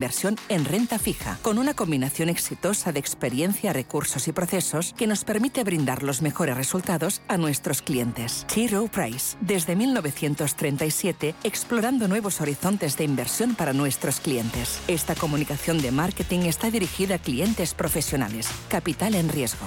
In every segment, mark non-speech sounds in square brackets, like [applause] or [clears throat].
Inversión en renta fija, con una combinación exitosa de experiencia, recursos y procesos que nos permite brindar los mejores resultados a nuestros clientes. T. Price, desde 1937, explorando nuevos horizontes de inversión para nuestros clientes. Esta comunicación de marketing está dirigida a clientes profesionales. Capital en riesgo.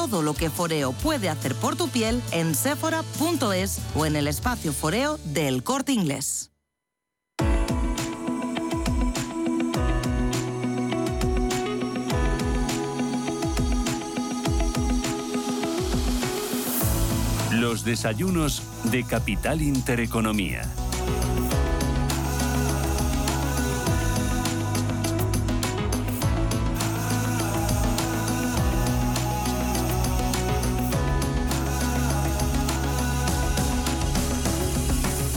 lo que Foreo puede hacer por tu piel en sephora.es o en el espacio Foreo del Corte Inglés. Los desayunos de Capital Intereconomía.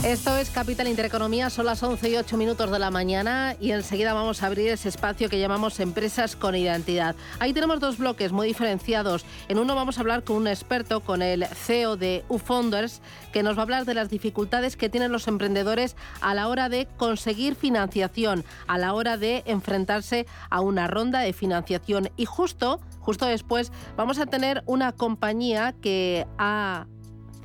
Esto es Capital Intereconomía, son las 11 y 8 minutos de la mañana y enseguida vamos a abrir ese espacio que llamamos Empresas con Identidad. Ahí tenemos dos bloques muy diferenciados. En uno vamos a hablar con un experto, con el CEO de UFounders, que nos va a hablar de las dificultades que tienen los emprendedores a la hora de conseguir financiación, a la hora de enfrentarse a una ronda de financiación. Y justo, justo después, vamos a tener una compañía que ha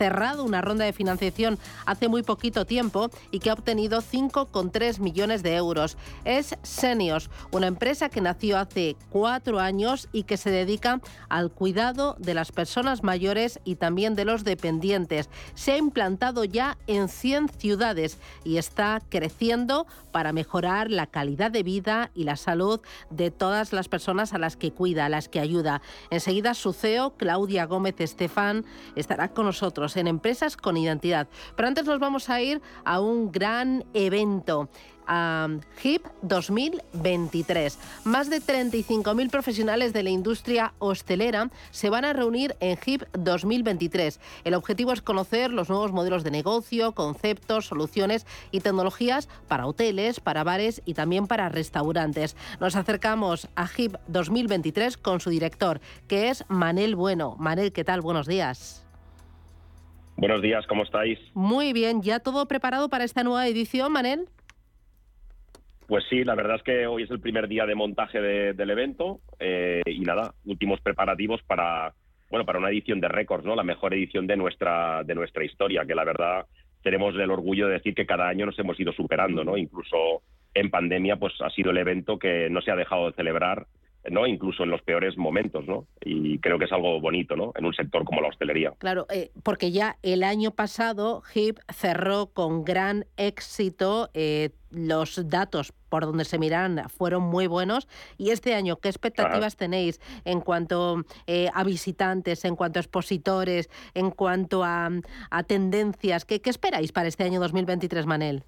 cerrado una ronda de financiación hace muy poquito tiempo y que ha obtenido 5,3 millones de euros. Es Senios, una empresa que nació hace cuatro años y que se dedica al cuidado de las personas mayores y también de los dependientes. Se ha implantado ya en 100 ciudades y está creciendo para mejorar la calidad de vida y la salud de todas las personas a las que cuida, a las que ayuda. Enseguida su CEO, Claudia Gómez Estefán, estará con nosotros en Empresas con Identidad. Pero antes nos vamos a ir a un gran evento. a HIP 2023. Más de 35.000 profesionales de la industria hostelera se van a reunir en HIP 2023. El objetivo es conocer los nuevos modelos de negocio, conceptos, soluciones y tecnologías para hoteles, para bares y también para restaurantes. Nos acercamos a HIP 2023 con su director, que es Manel Bueno. Manel, ¿qué tal? Buenos días. Buenos días, ¿cómo estáis? Muy bien, ¿ya todo preparado para esta nueva edición, Manel? Pues sí, la verdad es que hoy es el primer día de montaje del evento eh, y nada, últimos preparativos para bueno para una edición de récords, ¿no? La mejor edición de nuestra de nuestra historia, que la verdad tenemos el orgullo de decir que cada año nos hemos ido superando, ¿no? Incluso en pandemia, pues ha sido el evento que no se ha dejado de celebrar ¿no? Incluso en los peores momentos, ¿no? Y creo que es algo bonito, ¿no? En un sector como la hostelería. Claro, eh, porque ya el año pasado HIP cerró con gran éxito. Eh, los datos por donde se miran fueron muy buenos. Y este año, ¿qué expectativas tenéis en cuanto eh, a visitantes, en cuanto a expositores, en cuanto a, tendencias? ¿Qué, ¿Qué esperáis para este año 2023, Manel?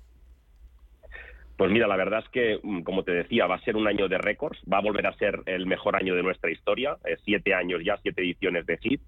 Pues mira, la verdad es que, mm, como te decía, va a ser un año de récords, va a volver a ser el mejor año de nuestra historia, eh, siete años ya, siete ediciones de HIT,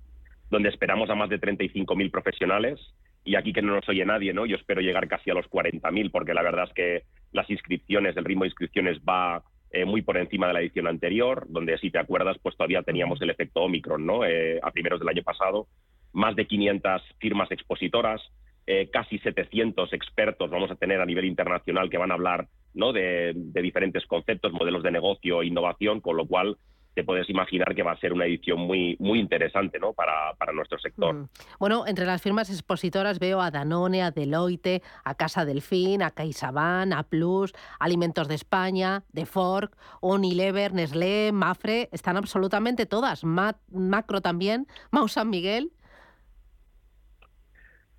donde esperamos a más de 35.000 profesionales. Y aquí que no nos oye nadie, ¿no? Yo espero llegar casi a los 40.000, porque la verdad es que las inscripciones, el ritmo de inscripciones va eh, muy por encima de la edición anterior, donde si te acuerdas, pues todavía teníamos el efecto Omicron, ¿no? Eh, a primeros del año pasado, más de 500 firmas expositoras, eh, casi 700 expertos vamos a tener a nivel internacional que van a hablar ¿no? de, diferentes conceptos, modelos de negocio innovación, con lo cual te puedes imaginar que va a ser una edición muy, muy interesante ¿no? para, para nuestro sector. Mm. Bueno, entre las firmas expositoras veo a Danone, a Deloitte, a Casa Delfín, a CaixaBank, a Plus, Alimentos de España, de Fork, Unilever, Nestlé, Mafre, están absolutamente todas. Macro también, Mau San Miguel.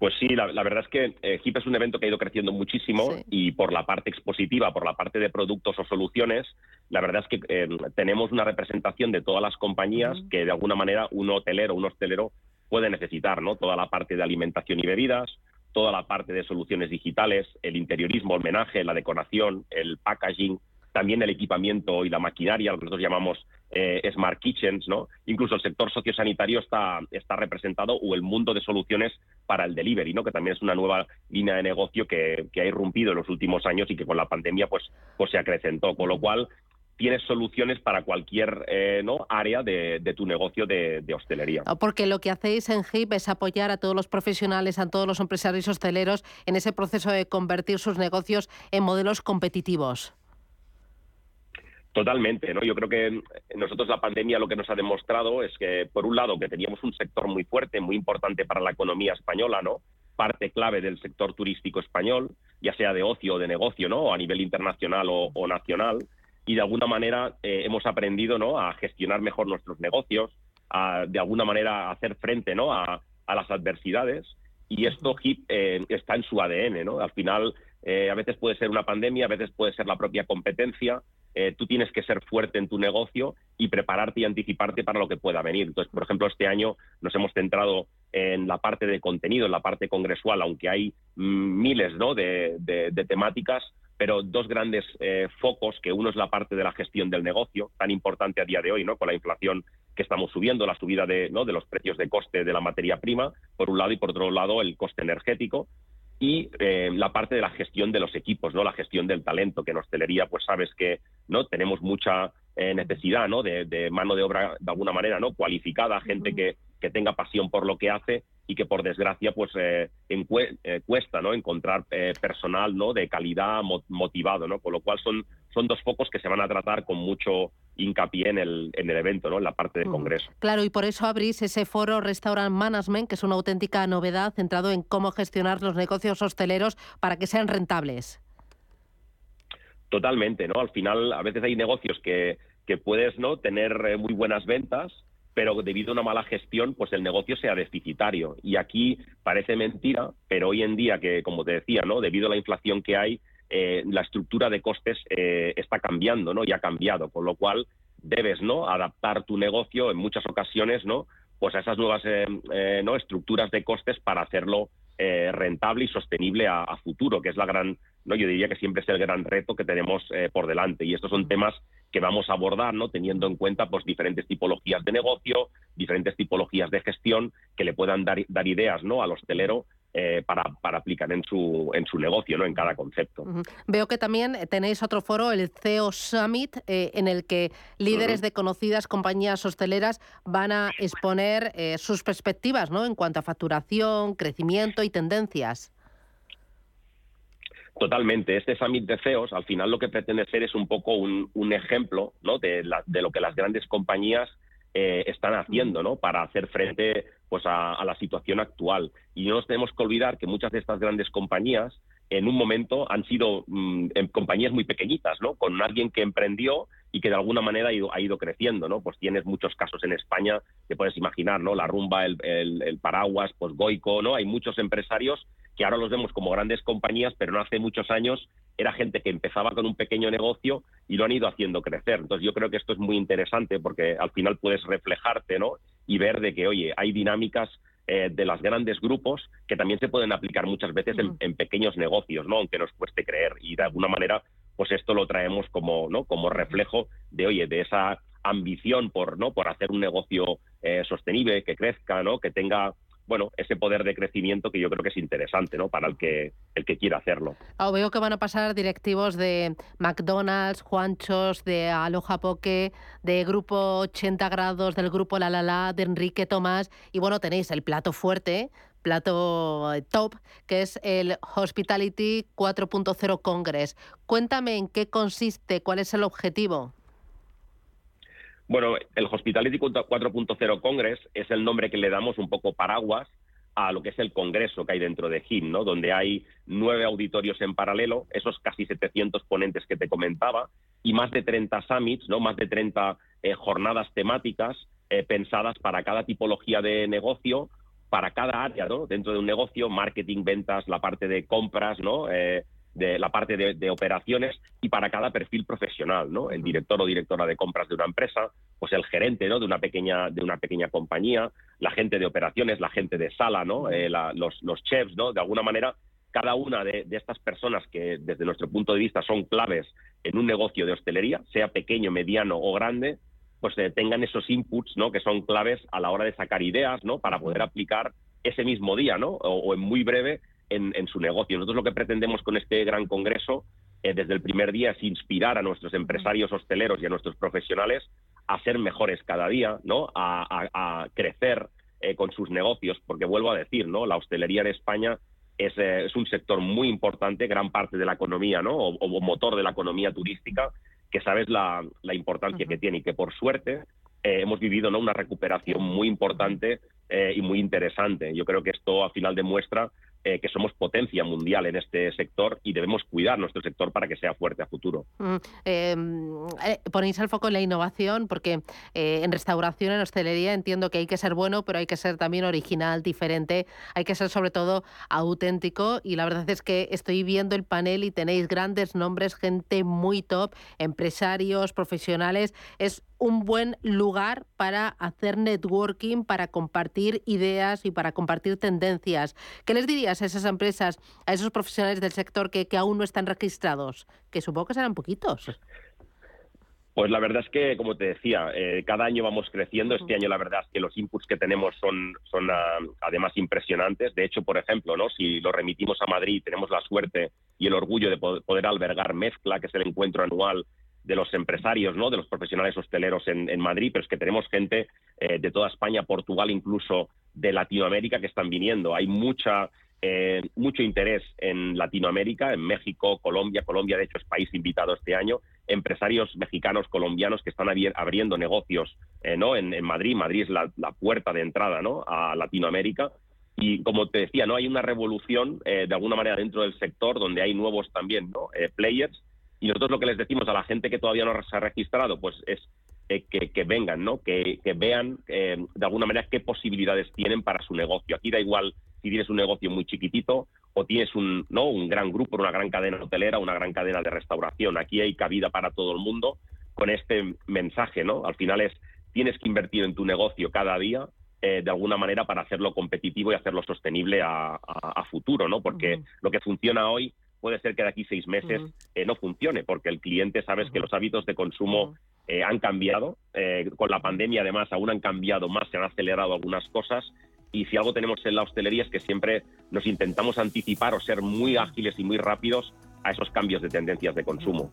Pues sí, la, verdad es que eh, HIP es un evento que ha ido creciendo muchísimo y por la parte expositiva, por la parte de productos o soluciones, la verdad es que eh, tenemos una representación de todas las compañías que de alguna manera un hotelero, un hostelero puede necesitar, ¿no? Toda la parte de alimentación y bebidas, toda la parte de soluciones digitales, el interiorismo, el homenaje, la decoración, el packaging, también el equipamiento y la maquinaria, lo que nosotros llamamos eh, smart kitchens, ¿no? Incluso el sector sociosanitario está, está representado o el mundo de soluciones para el delivery, ¿no? Que también es una nueva línea de negocio que, ha irrumpido en los últimos años y que con la pandemia pues, pues se acrecentó. Con lo cual, tienes soluciones para cualquier eh, área de, tu negocio de, hostelería. Porque lo que hacéis en HIP es apoyar a todos los profesionales, a todos los empresarios hosteleros en ese proceso de convertir sus negocios en modelos competitivos. Totalmente, ¿no? Yo creo que nosotros la pandemia lo que nos ha demostrado es que, por un lado, que teníamos un sector muy fuerte, muy importante para la economía española, ¿no? Parte clave del sector turístico español, ya sea de ocio o de negocio, ¿no? A nivel internacional o, nacional. Y de alguna manera eh, hemos aprendido, ¿no? A gestionar mejor nuestros negocios, a, de alguna manera a hacer frente, ¿no? A, las adversidades. Y esto HIP eh, está en su ADN, ¿no? Al final, eh, a veces puede ser una pandemia, a veces puede ser la propia competencia, eh, tú tienes que ser fuerte en tu negocio y prepararte y anticiparte para lo que pueda venir. Entonces, por ejemplo, este año nos hemos centrado en la parte de contenido, en la parte congresual, aunque hay miles ¿no? de, temáticas, pero dos grandes eh, focos, que uno es la parte de la gestión del negocio, tan importante a día de hoy, ¿no? con la inflación que estamos subiendo, la subida de, ¿no? de los precios de coste de la materia prima, por un lado, y por otro lado, el coste energético y eh, la parte de la gestión de los equipos, ¿no? La gestión del talento, que en hostelería, pues sabes que no tenemos mucha eh, necesidad, ¿no? De, mano de obra de alguna manera, ¿no? Cualificada, gente que, que, tenga pasión por lo que hace y que por desgracia, pues eh, cuesta, ¿no? Encontrar personal, ¿no? De calidad motivado, ¿no? Con lo cual son son dos focos que se van a tratar con mucho hincapié en el, en el evento, ¿no? en la parte de congreso. Claro, y por eso abrís ese foro Restaurant Management, que es una auténtica novedad centrado en cómo gestionar los negocios hosteleros para que sean rentables. Totalmente, ¿no? Al final, a veces hay negocios que, que puedes no tener eh, muy buenas ventas, pero debido a una mala gestión, pues el negocio sea deficitario. Y aquí parece mentira, pero hoy en día, que como te decía, ¿no? Debido a la inflación que hay, eh, la estructura de costes eh, está cambiando, ¿no? Y ha cambiado, con lo cual debes, ¿no? Adaptar tu negocio en muchas ocasiones, ¿no? Pues a esas nuevas eh, ¿no? estructuras de costes para hacerlo rentable y sostenible a, futuro, que es la gran, no, yo diría que siempre es el gran reto que tenemos por delante. Y estos son temas que vamos a abordar, ¿no? Teniendo en cuenta, pues, diferentes tipologías de negocio, diferentes tipologías de gestión que le puedan dar, dar ideas, ¿no? Al hostelero eh, para, para, aplicar en su, en su negocio, ¿no? en cada concepto. Veo que también tenéis otro foro, el CEO Summit, eh, en el que líderes de conocidas compañías hosteleras van a exponer eh, sus perspectivas ¿no? en cuanto a facturación, crecimiento y tendencias. Totalmente. Este Summit de CEOs, al final lo que pretende ser es un poco un, ejemplo ¿no? de, de lo que las grandes compañías están haciendo ¿no? para hacer frente pues a, la situación actual. Y no nos tenemos que olvidar que muchas de estas grandes compañías en un momento han sido mm, compañías muy pequeñitas, ¿no? Con alguien que emprendió y que de alguna manera ha ido, ha ido creciendo, ¿no? Pues tienes muchos casos en España, te puedes imaginar, ¿no? La Rumba, el, el, Paraguas, pues Goico, ¿no? Hay muchos empresarios que ahora los vemos como grandes compañías, pero no hace muchos años era gente que empezaba con un pequeño negocio y lo han ido haciendo crecer. Entonces yo creo que esto es muy interesante porque al final puedes reflejarte, ¿no? Y ver de que, oye, hay dinámicas eh, de los grandes grupos que también se pueden aplicar muchas veces en, pequeños negocios, ¿no? Aunque nos cueste creer. Y de alguna manera, pues esto lo traemos como, ¿no? Como reflejo de, oye, de esa ambición por, ¿no? Por hacer un negocio eh, sostenible, que crezca, ¿no? Que tenga bueno, ese poder de crecimiento que yo creo que es interesante, ¿no? Para el que el que quiera hacerlo. Ah, veo que van a pasar directivos de McDonald's, Juanchos, de Aloha Poke, de Grupo 80 grados, del Grupo La La La, de Enrique Tomás, y bueno, tenéis el plato fuerte, plato top, que es el Hospitality 4.0 Congress. Cuéntame en qué consiste, cuál es el objetivo. Bueno, el Hospitality 4.0 Congress es el nombre que le damos un poco paraguas a lo que es el congreso que hay dentro de HIM, ¿no? donde hay nueve auditorios en paralelo, esos casi 700 ponentes que te comentaba, y más de 30 summits, ¿no? más de 30 eh, jornadas temáticas eh, pensadas para cada tipología de negocio para cada área, ¿no? Dentro de un negocio, marketing, ventas, la parte de compras, ¿no? Eh, de la parte de, operaciones y para cada perfil profesional, ¿no? El director o directora de compras de una empresa, pues el gerente, ¿no? De una pequeña de una pequeña compañía, la gente de operaciones, la gente de sala, ¿no? Eh, los, los chefs, ¿no? De alguna manera cada una de, estas personas que desde nuestro punto de vista son claves en un negocio de hostelería, sea pequeño, mediano o grande, pues eh, tengan esos inputs, ¿no? Que son claves a la hora de sacar ideas, ¿no? Para poder aplicar ese mismo día, ¿no? o en muy breve en, su negocio. Nosotros lo que pretendemos con este gran congreso eh, desde el primer día es inspirar a nuestros empresarios hosteleros y a nuestros profesionales a ser mejores cada día, ¿no? A, crecer eh, con sus negocios, porque vuelvo a decir, ¿no? La hostelería en España es, eh, es un sector muy importante, gran parte de la economía, ¿no? O, motor de la economía turística, que sabes la, importancia que tiene y que por suerte hemos vivido ¿no? una recuperación muy importante y muy interesante. Yo creo que esto al final demuestra eh, que somos potencia mundial en este sector y debemos cuidar nuestro sector para que sea fuerte a futuro. Mm, em, eh, ponéis el foco en la innovación porque eh, en restauración, en hostelería entiendo que hay que ser bueno, pero hay que ser también original, diferente, hay que ser sobre todo auténtico y la verdad es que estoy viendo el panel y tenéis grandes nombres, gente muy top, empresarios, profesionales. Es un buen lugar para hacer networking, para compartir ideas y para compartir tendencias. ¿Qué les dirías a esas empresas, a esos profesionales del sector que, aún no están registrados? Que supongo que serán poquitos. Pues la verdad es que, como te decía, eh, cada año vamos creciendo. Este año la verdad es que los inputs que tenemos son, son ah, además impresionantes. De hecho, por ejemplo, ¿no? si lo remitimos a Madrid, tenemos la suerte y el orgullo de poder albergar Mezcla, que es el encuentro anual de los empresarios, ¿no? de los profesionales hosteleros en, Madrid, pero es que tenemos gente eh, de toda España, Portugal, incluso de Latinoamérica que están viniendo. Hay mucha, eh, mucho interés en Latinoamérica, en México, Colombia. Colombia, de hecho, es país invitado este año. Empresarios mexicanos, colombianos que están abriendo negocios eh, ¿no? en, Madrid. Madrid es la, puerta de entrada ¿no? a Latinoamérica. Y como te decía, no hay una revolución de alguna manera dentro del sector donde hay nuevos también ¿no? players y nosotros lo que les decimos a la gente que todavía no se ha registrado, pues es eh, que, vengan, ¿no? Que, vean eh, de alguna manera qué posibilidades tienen para su negocio. Aquí da igual si tienes un negocio muy chiquitito o tienes un, ¿no? un gran grupo, una gran cadena hotelera, una gran cadena de restauración. Aquí hay cabida para todo el mundo con este mensaje, ¿no? Al final es, tienes que invertir en tu negocio cada día eh, de alguna manera para hacerlo competitivo y hacerlo sostenible a, futuro, ¿no? Porque lo que funciona hoy puede ser que de aquí seis meses eh, no funcione, porque el cliente sabes que los hábitos de consumo eh, han cambiado. Eh, con la pandemia, además, aún han cambiado más, se han acelerado algunas cosas. Y si algo tenemos en la hostelería es que siempre nos intentamos anticipar o ser muy ágiles y muy rápidos a esos cambios de tendencias de consumo.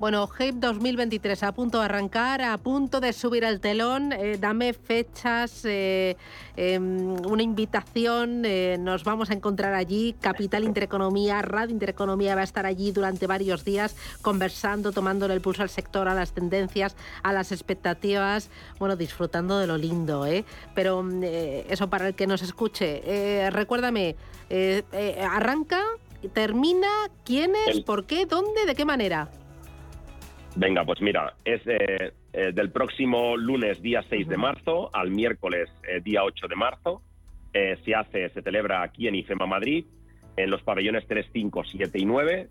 Bueno, HAPE 2023 a punto de arrancar, a punto de subir el telón. Eh, dame fechas, eh, em, una invitación. Eh, nos vamos a encontrar allí. Capital Intereconomía, Radio Intereconomía va a estar allí durante varios días conversando, tomándole el pulso al sector, a las tendencias, a las expectativas. Bueno, disfrutando de lo lindo, ¿eh? Pero eso para el que nos escuche. recuérdame, arranca, termina, quién es, por qué, dónde, de qué manera. Venga, pues mira, es eh, eh, del próximo lunes día 6 de marzo al miércoles eh, día 8 de marzo. se hace, se celebra aquí en IFEMA Madrid, en los pabellones 3, 5, 7 y 9.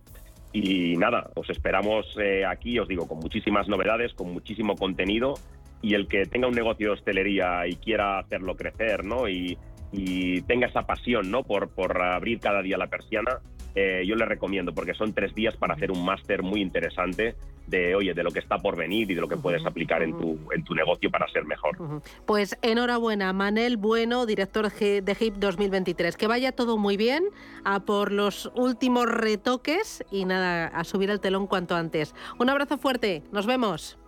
Y nada, os esperamos aquí, os digo, con muchísimas novedades, con muchísimo contenido. Y el que tenga un negocio de hostelería y quiera hacerlo crecer, ¿no? Y, y tenga esa pasión, ¿no? Por, por abrir cada día la persiana, eh, yo le recomiendo porque son tres días para hacer un máster muy interesante de, oye, de lo que está por venir y de lo que puedes aplicar en tu, en tu negocio para ser mejor. Pues enhorabuena, Manel Bueno, director de HIP 2023. Que vaya todo muy bien, a por los últimos retoques y nada, a subir el telón cuanto antes. Un abrazo fuerte, nos vemos.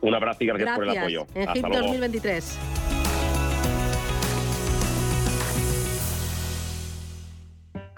Un abrazo y gracias, por el apoyo. En HIP 2023.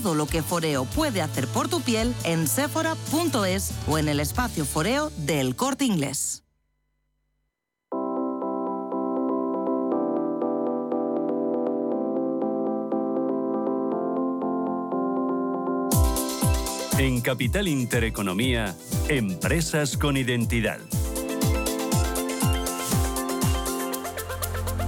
lo que Foreo puede hacer por tu piel en sephora.es o en el espacio Foreo del Corte Inglés. En Capital Intereconomía, Empresas con Identidad.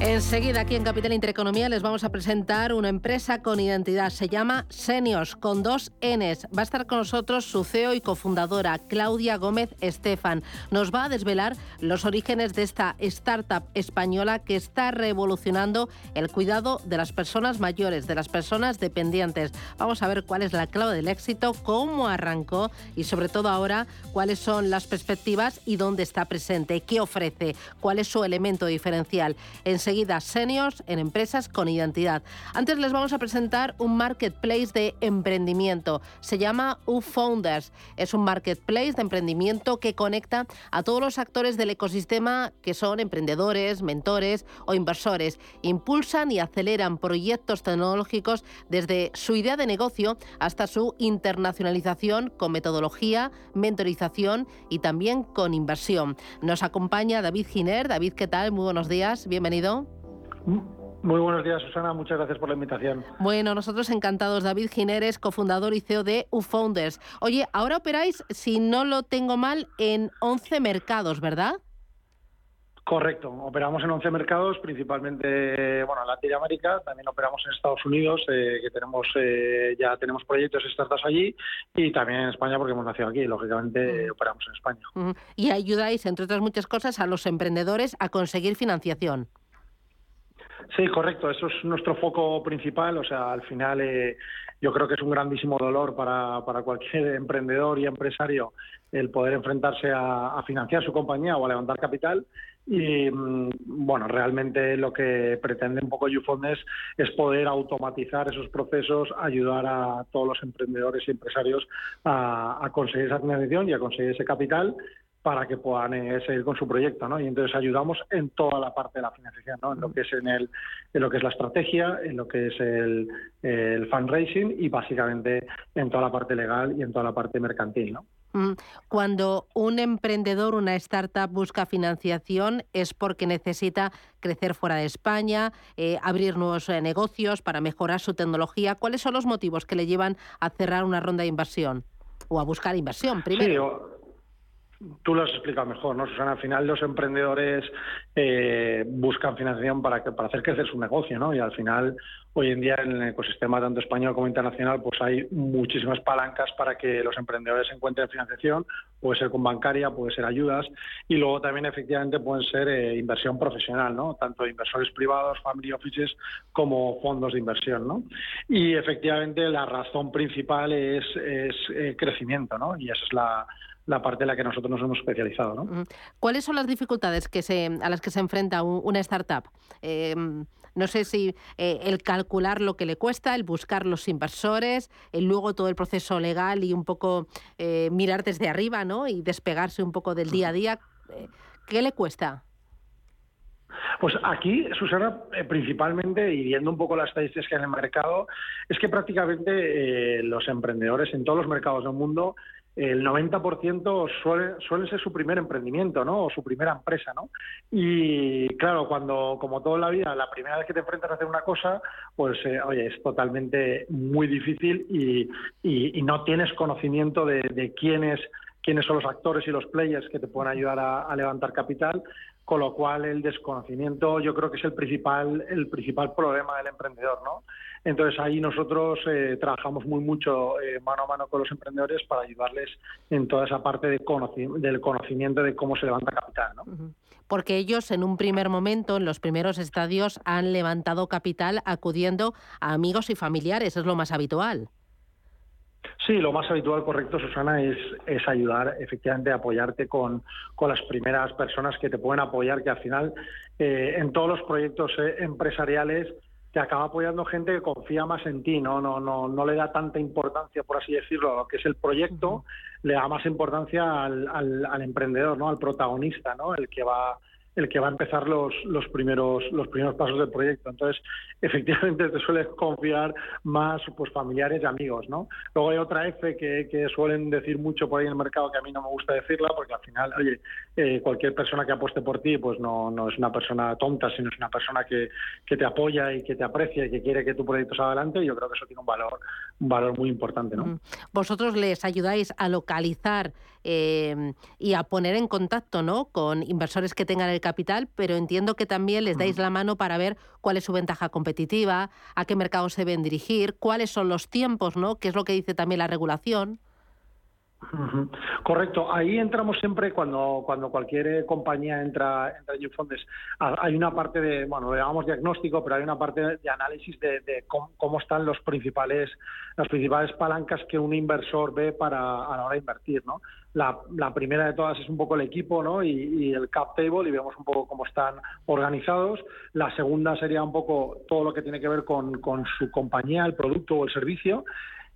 Enseguida aquí en Capital Intereconomía les vamos a presentar una empresa con identidad. Se llama Senios con dos Ns. Va a estar con nosotros su CEO y cofundadora Claudia Gómez Estefan. Nos va a desvelar los orígenes de esta startup española que está revolucionando el cuidado de las personas mayores, de las personas dependientes. Vamos a ver cuál es la clave del éxito, cómo arrancó y sobre todo ahora cuáles son las perspectivas y dónde está presente, qué ofrece, cuál es su elemento diferencial. Enseguida seniors en empresas con identidad. Antes les vamos a presentar un marketplace de emprendimiento. Se llama UFounders. Es un marketplace de emprendimiento que conecta a todos los actores del ecosistema que son emprendedores, mentores o inversores. Impulsan y aceleran proyectos tecnológicos desde su idea de negocio hasta su internacionalización con metodología, mentorización y también con inversión. Nos acompaña David Giner. David, ¿qué tal? Muy buenos días. Bienvenido. Muy buenos días, Susana. Muchas gracias por la invitación. Bueno, nosotros encantados. David Gineres, cofundador y CEO de UFounders. Oye, ahora operáis, si no lo tengo mal, en 11 mercados, ¿verdad? Correcto, operamos en 11 mercados, principalmente bueno, en Latinoamérica, también operamos en Estados Unidos, eh, que tenemos eh, ya tenemos proyectos y startups allí, y también en España porque hemos nacido aquí, lógicamente operamos en España. Y ayudáis, entre otras muchas cosas, a los emprendedores a conseguir financiación. Sí, correcto. Eso es nuestro foco principal. O sea, al final eh, yo creo que es un grandísimo dolor para, para cualquier [laughs] emprendedor y empresario el poder enfrentarse a, financiar su compañía o a levantar capital. Y mm, bueno, realmente lo que pretende un poco YouFund es, es poder automatizar esos procesos, ayudar a todos los emprendedores y empresarios a conseguir esa financiación y a conseguir ese capital para que puedan eh, seguir con su proyecto, ¿no? Y entonces ayudamos en toda la parte de la financiación, ¿no? En lo que es en el, en lo que es la estrategia, en lo que es el, el fundraising y básicamente en toda la parte legal y en toda la parte mercantil, ¿no? Mm, cuando un emprendedor, una startup busca financiación es porque necesita crecer fuera de España, eh, abrir nuevos eh, negocios para mejorar su tecnología. ¿Cuáles son los motivos que le llevan a cerrar una ronda de inversión o a buscar inversión primero? Tú lo has explicado mejor, ¿no, Susana? Al final los emprendedores eh, buscan financiación para, hacer crecer su negocio, ¿no? Y al final, hoy en día, en el ecosistema tanto español como internacional, pues hay muchísimas palancas para que los emprendedores encuentren financiación. Puede ser con bancaria, puede ser ayudas. Y luego también, efectivamente, pueden ser eh, inversión profesional, ¿no? Tanto inversores privados, family offices, como fondos de inversión, ¿no? Y efectivamente, la razón principal es, es eh, crecimiento, ¿no? Y esa es la la parte en la que nosotros nos hemos especializado. ¿no? ¿Cuáles son las dificultades que se, a las que se enfrenta una startup? Em, no sé si eh, el calcular lo que le cuesta, el buscar los inversores, el luego todo el proceso legal y un poco eh, mirar desde arriba ¿no? y despegarse un poco del día a día. Eh, ¿Qué le cuesta? Pues aquí, Susana, principalmente, y viendo un poco las estadísticas que hay en el mercado, es que prácticamente los emprendedores en todos los mercados del mundo el 90% suele, suele ser su primer emprendimiento, ¿no? O su primera empresa, ¿no? Y claro, cuando, como toda la vida, la primera vez que te enfrentas a hacer una cosa, pues, eh, oye, es totalmente muy difícil y, y, no tienes conocimiento de, de quiénes son los actores y los players que te pueden ayudar a, levantar capital, con lo cual el desconocimiento yo creo que es el principal el principal problema del emprendedor, ¿no? Entonces ahí nosotros eh, trabajamos muy mucho eh, mano a mano con los emprendedores para ayudarles en toda esa parte de del conocimiento de cómo se levanta capital, ¿no? Porque ellos en un primer momento, en los primeros estadios, han levantado capital acudiendo a amigos y familiares, es lo más habitual. Sí, lo más habitual, correcto, Susana, es, es ayudar, efectivamente, a apoyarte con, con, las primeras personas que te pueden apoyar, que al final eh, en todos los proyectos eh, empresariales te acaba apoyando gente que confía más en ti, ¿no? No, no, no le da tanta importancia, por así decirlo, a lo que es el proyecto, le da más importancia al, al, al emprendedor, ¿no? Al protagonista, ¿no? El que va el que va a empezar los, primeros, los primeros pasos del proyecto. Entonces, [laughs] efectivamente, te suelen confiar más pues, familiares y amigos. ¿no? Luego hay otra F que, que, suelen decir mucho por ahí en el mercado que a mí no me gusta decirla, porque al final, oye, eh, cualquier persona que apueste por ti, pues no, no es una persona tonta, sino es una persona que, que te apoya y que te aprecia y que quiere que tu proyecto salga adelante. Y yo creo que eso tiene un valor, un valor muy importante. ¿no? Vosotros les ayudáis a localizar eh, y a poner en contacto ¿no? con inversores que tengan el capital, pero entiendo que también les dais la mano para ver cuál es su ventaja competitiva, a qué mercados se deben dirigir, cuáles son los tiempos, ¿no? que es lo que dice también la regulación. Correcto. Ahí entramos siempre cuando, cuando cualquier compañía entra, en Fundes. Hay una parte de, bueno, le llamamos diagnóstico, pero hay una parte de análisis de, cómo, están los principales, las principales palancas que un inversor ve para a la hora de invertir, ¿no? La, primera de todas es un poco el equipo ¿no? y, el cap table y vemos un poco cómo están organizados. La segunda sería un poco todo lo que tiene que ver con, con su compañía, el producto o el servicio.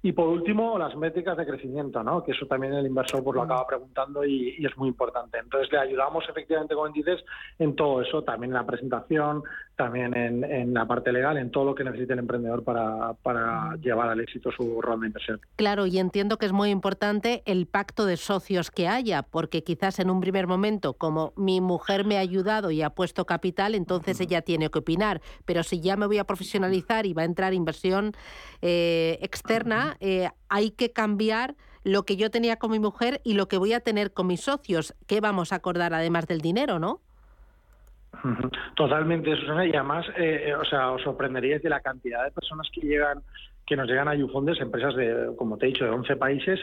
Y por último, las métricas de crecimiento, ¿no? que eso también el inversor pues, lo acaba preguntando y, es muy importante. Entonces, le ayudamos efectivamente, como dices, en todo eso, también en la presentación, también en, la parte legal, en todo lo que necesite el emprendedor para, para llevar al éxito su ronda de inversión. Claro, y entiendo que es muy importante el pacto de socios que haya, porque quizás en un primer momento, como mi mujer me ha ayudado y ha puesto capital, entonces ella tiene que opinar. Pero si ya me voy a profesionalizar y va a entrar inversión eh, externa, eh, hay que cambiar lo que yo tenía con mi mujer y lo que voy a tener con mis socios. ¿Qué vamos a acordar además del dinero, no? Totalmente, Susana, y además, eh, eh, o sea, os sorprenderíais de la cantidad de personas que llegan que nos llegan a Ufondes, empresas de, como te he dicho, de 11 países,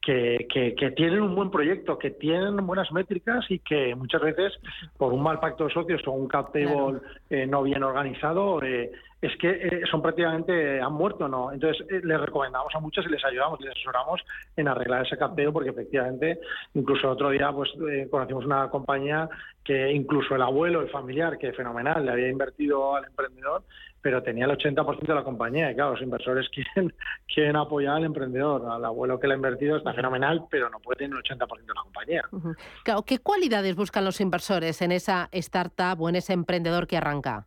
que, que, tienen un buen proyecto, que tienen buenas métricas y que muchas veces, por un mal pacto de socios o un cap table no bien organizado, eh, es que eh, son prácticamente han muerto, ¿no? Entonces eh, les recomendamos a muchos y les ayudamos les asesoramos en arreglar ese capeo porque efectivamente, incluso otro día pues eh, conocimos una compañía que incluso el abuelo, el familiar, que fenomenal, le había invertido al emprendedor, pero tenía el 80% de la compañía. Y claro, los inversores [laughs] quieren, quieren apoyar al emprendedor. Al abuelo que le ha invertido está fenomenal, pero no puede tener el 80% de la compañía. Claro, ¿qué cualidades buscan los inversores en esa startup o en ese emprendedor que arranca?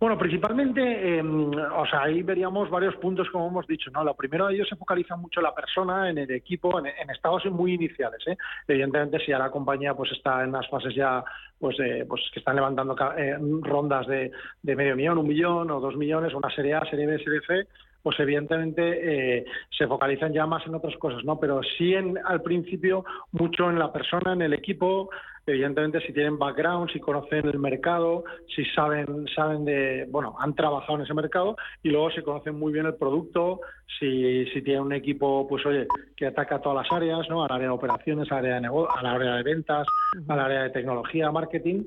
Bueno, principalmente, em, o sea, ahí veríamos varios puntos, como hemos dicho, ¿no? Lo primero de ellos se focaliza mucho en la persona, en el equipo, en, estados muy iniciales, ¿eh? Evidentemente, si ya la compañía pues está en las fases ya, pues, eh, pues que están levantando eh, rondas de, de medio millón, un millón o dos millones, una serie A, serie B, serie C, pues evidentemente eh, se focalizan ya más en otras cosas, ¿no? Pero sí en, al principio mucho en la persona, en el equipo, evidentemente si tienen background, si conocen el mercado, si saben, saben de, bueno, han trabajado en ese mercado y luego si conocen muy bien el producto, si, si tienen un equipo, pues oye, que ataca a todas las áreas, ¿no? Al área de operaciones, al área de negocio, al área de ventas, al área de tecnología, marketing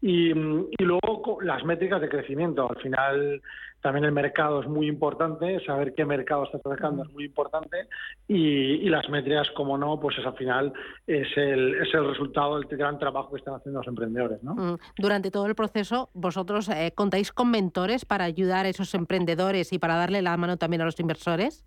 y, y, luego las métricas de crecimiento. Al final también el mercado es muy importante, saber qué mercado está atacando es muy importante y, las métricas, como no, pues es al final es el, es el resultado del gran trabajo que están haciendo los emprendedores. ¿no? Mm. Durante todo el proceso, vosotros eh, contáis con mentores para ayudar a esos emprendedores y para darle la mano también a los inversores.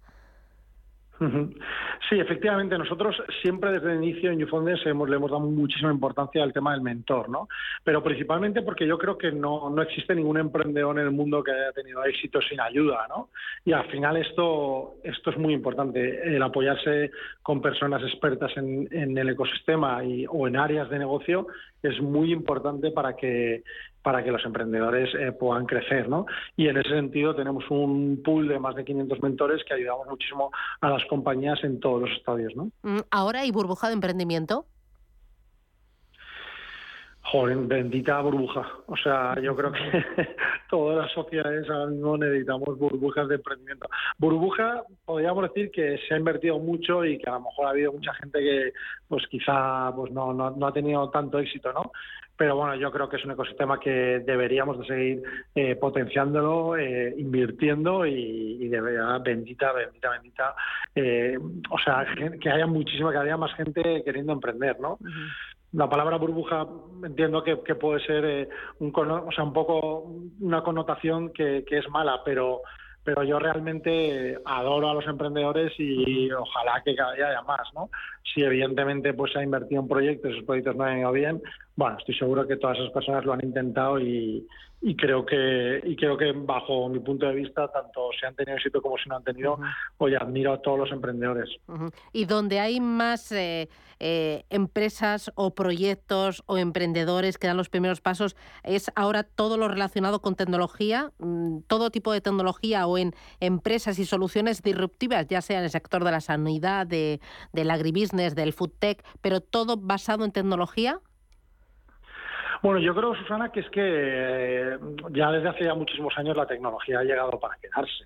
Sí, efectivamente, nosotros siempre desde el inicio en Youfondes hemos, le hemos dado muchísima importancia al tema del mentor, ¿no? Pero principalmente porque yo creo que no, no existe ningún emprendedor en el mundo que haya tenido éxito sin ayuda, ¿no? Y al final esto, esto es muy importante, el apoyarse con personas expertas en, en el ecosistema y, o en áreas de negocio es muy importante para que para que los emprendedores eh, puedan crecer, ¿no? Y en ese sentido tenemos un pool de más de 500 mentores que ayudamos muchísimo a las compañías en todos los estadios, ¿no? Mm, ¿Ahora hay burbuja de emprendimiento? Joder, bendita burbuja. O sea, yo creo que [laughs] todas las sociedades ahora mismo necesitamos burbujas de emprendimiento. Burbuja, podríamos decir que se ha invertido mucho y que a lo mejor ha habido mucha gente que, pues quizá, pues no, no, no ha tenido tanto éxito, ¿no? Pero bueno, yo creo que es un ecosistema que deberíamos de seguir eh, potenciándolo, eh, invirtiendo y, de verdad, bendita, bendita, bendita, eh, o sea, que haya muchísima, que haya más gente queriendo emprender, ¿no? La palabra burbuja entiendo que, puede ser un, o sea, un poco una connotación que, que es mala, pero pero yo realmente adoro a los emprendedores y ojalá que cada día haya más, ¿no? Si evidentemente pues se ha invertido en proyectos, esos proyectos no han ido bien, bueno, estoy seguro que todas esas personas lo han intentado y, y creo que y creo que bajo mi punto de vista tanto se han tenido éxito como si no han tenido oye admiro a todos los emprendedores. Y donde hay más eh, eh, empresas o proyectos o emprendedores que dan los primeros pasos es ahora todo lo relacionado con tecnología mm, todo tipo de tecnología o en empresas y soluciones disruptivas ya sea en el sector de la sanidad de del agribusiness del food tech pero todo basado en tecnología bueno, yo creo, Susana, que es que eh, ya desde hace ya muchísimos años la tecnología ha llegado para quedarse.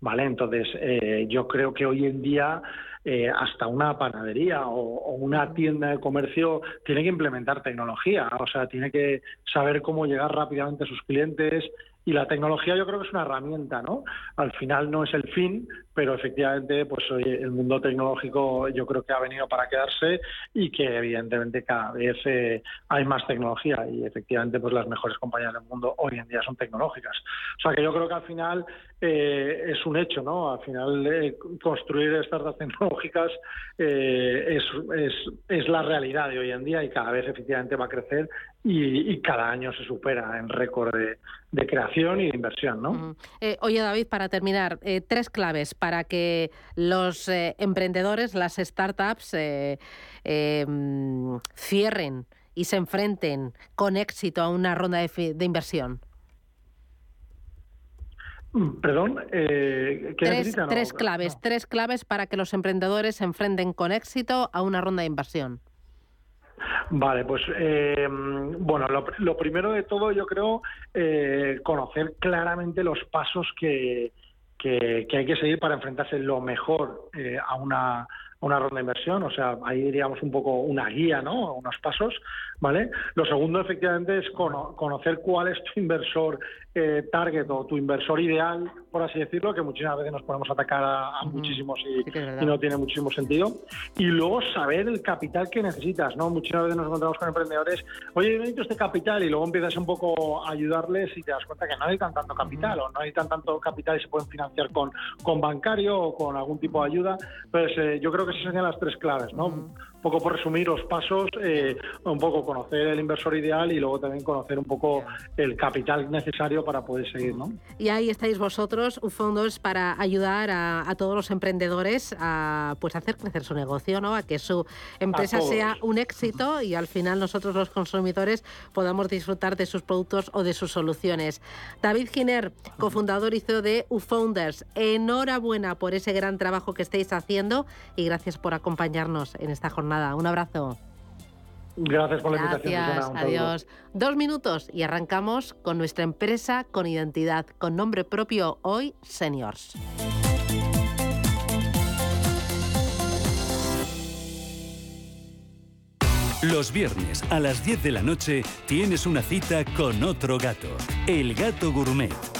¿Vale? Entonces, eh, yo creo que hoy en día eh, hasta una panadería o, una tienda de comercio tiene que implementar tecnología, o sea, tiene que saber cómo llegar rápidamente a sus clientes, y la tecnología yo creo que es una herramienta, ¿no? Al final no es el fin, pero efectivamente, pues el mundo tecnológico yo creo que ha venido para quedarse y que evidentemente cada vez eh, hay más tecnología y efectivamente pues las mejores compañías del mundo hoy en día son tecnológicas. O sea que yo creo que al final eh, es un hecho, ¿no? Al final eh, construir startups tecnológicas es, es la realidad de hoy en día y cada vez efectivamente va a crecer y, cada año se supera en récord de, creación y de inversión. ¿no? Eh, oye, David, para terminar, eh, tres claves para que los eh, emprendedores, las startups, em, cierren y se enfrenten con éxito a una ronda de, inversión. Mm, perdón, ¿qué tres, tres claves, tres claves para que los emprendedores se enfrenten con éxito a una ronda de inversión. Vale, pues eh, bueno, lo, primero de todo yo creo eh, conocer claramente los pasos que, que, hay que seguir para enfrentarse lo mejor eh, a una una ronda de inversión, o sea, ahí diríamos un poco una guía, ¿no? Unos pasos, ¿vale? Lo segundo, efectivamente, es conocer cuál es tu inversor eh, target o tu inversor ideal, por así decirlo, que muchísimas veces nos podemos atacar a, muchísimos y, no tiene muchísimo sentido. Y luego saber el capital que necesitas, ¿no? Muchas veces nos encontramos con emprendedores, oye, yo necesito este capital, y luego empiezas un poco a ayudarles y te das cuenta que no necesitan tanto capital, o no necesitan tanto capital y se pueden financiar con, con bancario o con algún tipo de ayuda. Entonces, eh, yo creo que esas serían las tres claves, ¿no? Un poco por resumir los pasos, eh, un poco conocer el inversor ideal y luego también conocer un poco el capital necesario para poder seguir, ¿no? Y ahí estáis vosotros, fondos para ayudar a, todos los emprendedores a pues hacer crecer su negocio, ¿no? A que su empresa sea un éxito y al final nosotros los consumidores podamos disfrutar de sus productos o de sus soluciones. David Giner, cofundador y CEO de UFounders, enhorabuena por ese gran trabajo que estáis haciendo y gracias por acompañarnos en esta jornada. Un abrazo. Gracias por la invitación. adiós. Dos minutos y arrancamos con nuestra empresa con identidad, con nombre propio hoy, Seniors. Los viernes a las 10 de la noche tienes una cita con otro gato, el gato gourmet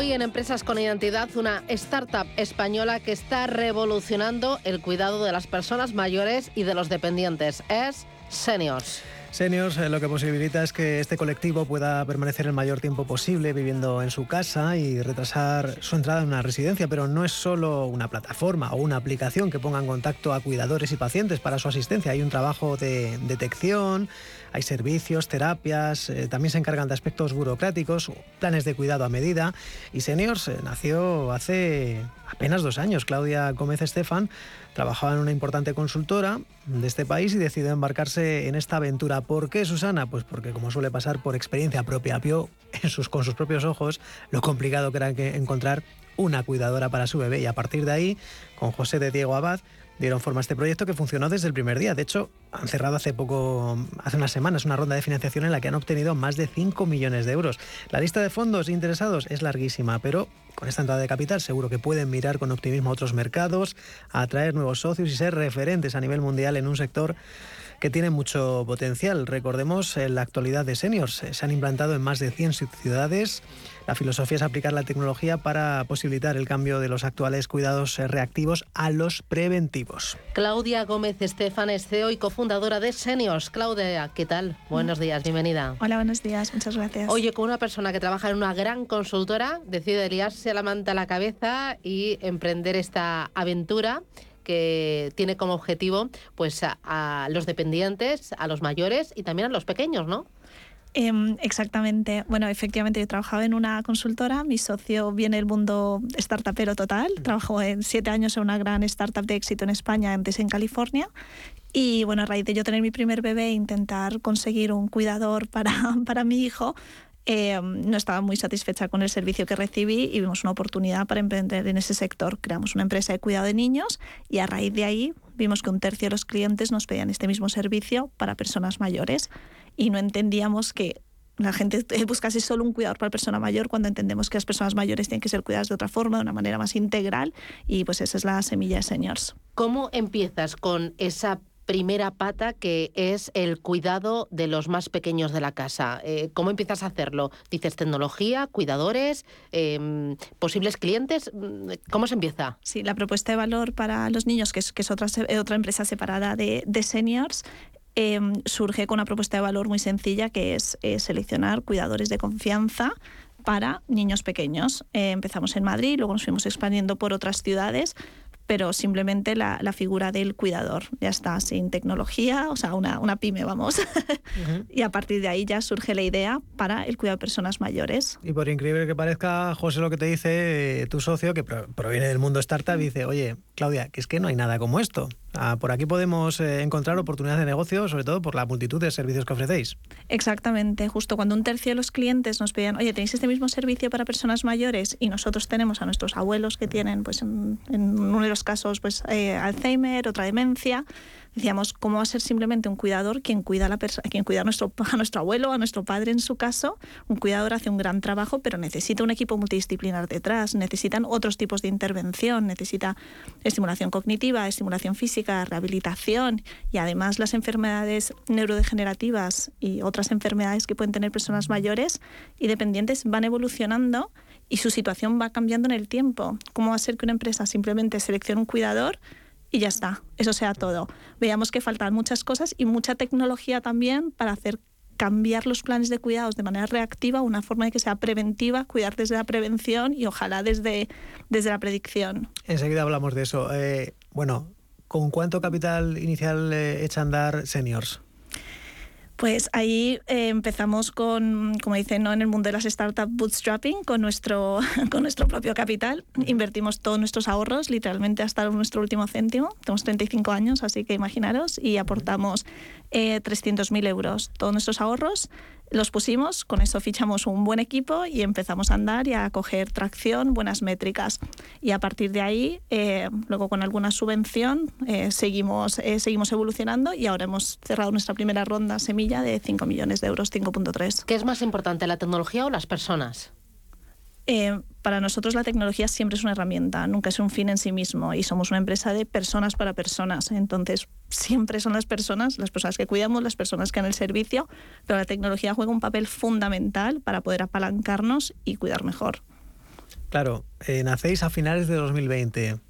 Hoy en Empresas con Identidad, una startup española que está revolucionando el cuidado de las personas mayores y de los dependientes. Es Seniors. Seniors eh, lo que posibilita es que este colectivo pueda permanecer el mayor tiempo posible viviendo en su casa y retrasar su entrada en una residencia, pero no es solo una plataforma o una aplicación que ponga en contacto a cuidadores y pacientes para su asistencia. Hay un trabajo de detección, hay servicios, terapias, eh, también se encargan de aspectos burocráticos, planes de cuidado a medida. Y Seniors eh, nació hace apenas dos años. Claudia Gómez Estefan trabajaba en una importante consultora de este país y decidió embarcarse en esta aventura. ¿Por qué, Susana? Pues porque, como suele pasar por experiencia propia, vio en con sus propios ojos lo complicado que era encontrar una cuidadora para su bebé. Y a partir de ahí, con José de Diego Abad, dieron forma a este proyecto que funcionó desde el primer día. De hecho, han cerrado hace poco, hace unas semanas, una ronda de financiación en la que han obtenido más de 5 millones de euros. La lista de fondos interesados es larguísima, pero con esta entrada de capital seguro que pueden mirar con optimismo a otros mercados, atraer nuevos socios y ser referentes a nivel mundial en un sector que tiene mucho potencial. Recordemos, en la actualidad de seniors se han implantado en más de 100 ciudades. La filosofía es aplicar la tecnología para posibilitar el cambio de los actuales cuidados reactivos a los preventivos. Claudia Gómez Estefan es CEO y cofundadora de Seniors. Claudia, ¿qué tal? Buenos días, bienvenida. Hola, buenos días, muchas gracias. Oye, con una persona que trabaja en una gran consultora, decide liarse la manta a la cabeza y emprender esta aventura que tiene como objetivo pues a, los dependientes, a los mayores y también a los pequeños, ¿no? Em, exactamente. Bueno, efectivamente, yo trabajaba en una consultora. Mi socio viene del mundo startupero total. Trabajó en siete años en una gran startup de éxito en España, antes en California. Y bueno, a raíz de yo tener mi primer bebé e intentar conseguir un cuidador para, [laughs] para mi hijo, Em, no estaba muy satisfecha con el servicio que recibí y vimos una oportunidad para emprender en ese sector. Creamos una empresa de cuidado de niños y a raíz de ahí vimos que un tercio de los clientes nos pedían este mismo servicio para personas mayores y no entendíamos que la gente buscase solo un cuidador para persona mayor cuando entendemos que las personas mayores tienen que ser cuidadas de otra forma, de una manera más integral y pues esa es la semilla de Seniors. ¿Cómo empiezas con esa primera pata que es el cuidado de los más pequeños de la casa. Eh, ¿Cómo empiezas a hacerlo? Dices tecnología, cuidadores, em, posibles clientes. ¿Cómo se empieza? Sí, la propuesta de valor para los niños, que es, que es otra, eh, otra empresa separada de, de seniors, em, surge con una propuesta de valor muy sencilla que es eh, seleccionar cuidadores de confianza para niños pequeños. empezamos en Madrid, luego nos fuimos expandiendo por otras ciudades pero simplemente la, figura del cuidador. Ya está, sin tecnología, o sea, una, una pyme, vamos. [laughs] y a partir de ahí ya surge la idea para el cuidado de personas mayores. Y por increíble que parezca, José, lo que te dice eh, tu socio, que proviene del mundo startup, dice, oye, Claudia, que es que no hay nada como esto. Ah, por aquí podemos eh, encontrar oportunidades de negocio, sobre todo por la multitud de servicios que ofrecéis. Exactamente, justo cuando un tercio de los clientes nos pedían, oye, ¿tenéis este mismo servicio para personas mayores? Y nosotros tenemos a nuestros abuelos que tienen, pues en, uno de los casos, pues eh, Alzheimer, otra demencia decíamos, ¿cómo va a ser simplemente un cuidador quien cuida a, la quien cuida a nuestro, [laughs] a nuestro abuelo, a nuestro padre en su caso? Un cuidador hace un gran trabajo, pero necesita un equipo multidisciplinar detrás, necesitan otros tipos de intervención, necesita estimulación cognitiva, estimulación física, rehabilitación y además las enfermedades neurodegenerativas y otras enfermedades que pueden tener personas mayores y dependientes van evolucionando y su situación va cambiando en el tiempo. ¿Cómo va a ser que una empresa simplemente seleccione un cuidador y ya está, eso sea todo. Veíamos que faltan muchas cosas y mucha tecnología también para hacer cambiar los planes de cuidados de manera reactiva, una forma de que sea preventiva, cuidar desde la prevención y ojalá desde, desde la predicción. Enseguida hablamos de eso. Eh, bueno, ¿con cuánto capital inicial eh, echa a andar Seniors? Pues ahí eh, empezamos con, como dicen, ¿no? en el mundo de las startups, bootstrapping, con nuestro, [laughs] con nuestro propio capital. Invertimos todos nuestros ahorros, literalmente hasta nuestro último céntimo. Tenemos 35 años, así que imaginaros, y aportamos eh, 300.000 euros. Todos nuestros ahorros los pusimos, con eso fichamos un buen equipo y empezamos a andar y a coger tracción, buenas métricas. Y a partir de ahí, eh, luego con alguna subvención, eh, seguimos, eh, seguimos evolucionando y ahora hemos cerrado nuestra primera ronda semilla de 5 millones de euros, 5.3. ¿Qué es más importante, la tecnología o las personas? Eh, para nosotros la tecnología siempre es una herramienta, nunca es un fin en sí mismo y somos una empresa de personas para personas. Entonces, siempre son las personas, las personas que cuidamos, las personas que dan el servicio, pero la tecnología juega un papel fundamental para poder apalancarnos y cuidar mejor. Claro, eh, nacéis a finales de 2020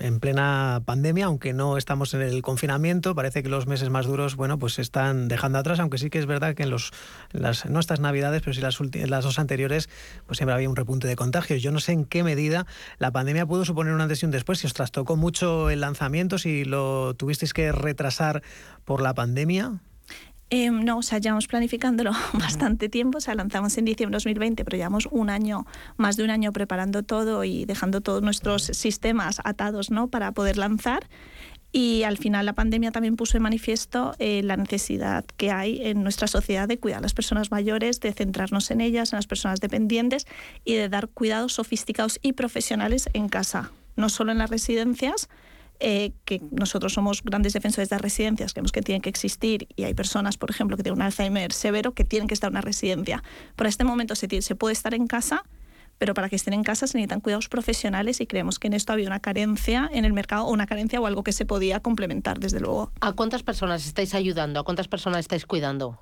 en plena pandemia, aunque no estamos en el confinamiento, parece que los meses más duros, bueno, pues se están dejando atrás, aunque sí que es verdad que en los las, no estas navidades, pero sí las, las dos anteriores, pues siempre había un repunte de contagios. Yo no sé en qué medida la pandemia pudo suponer una antes y un después, si os trastocó mucho el lanzamiento, si lo tuvisteis que retrasar por la pandemia. Em, no, o sea, llevamos planificándolo [laughs] bastante tiempo, o sea, lanzamos en diciembre de 2020, pero llevamos un año, más de un año preparando todo y dejando todos nuestros sistemas atados, ¿no? Para poder lanzar. Y al final la pandemia también puso en manifiesto eh, la necesidad que hay en nuestra sociedad de cuidar a las personas mayores, de centrarnos en ellas, en las personas dependientes y de dar cuidados sofisticados y profesionales en casa, no solo en las residencias, eh, que nosotros somos grandes defensores de las residencias, creemos que tienen que existir y hay personas, por ejemplo, que tienen un Alzheimer severo que tienen que estar en una residencia. Por este momento se, se puede estar en casa, pero para que estén en casa se necesitan cuidados profesionales y creemos que en esto había una carencia en el mercado o una carencia o algo que se podía complementar, desde luego. ¿A cuántas personas estáis ayudando? ¿A cuántas personas estáis cuidando?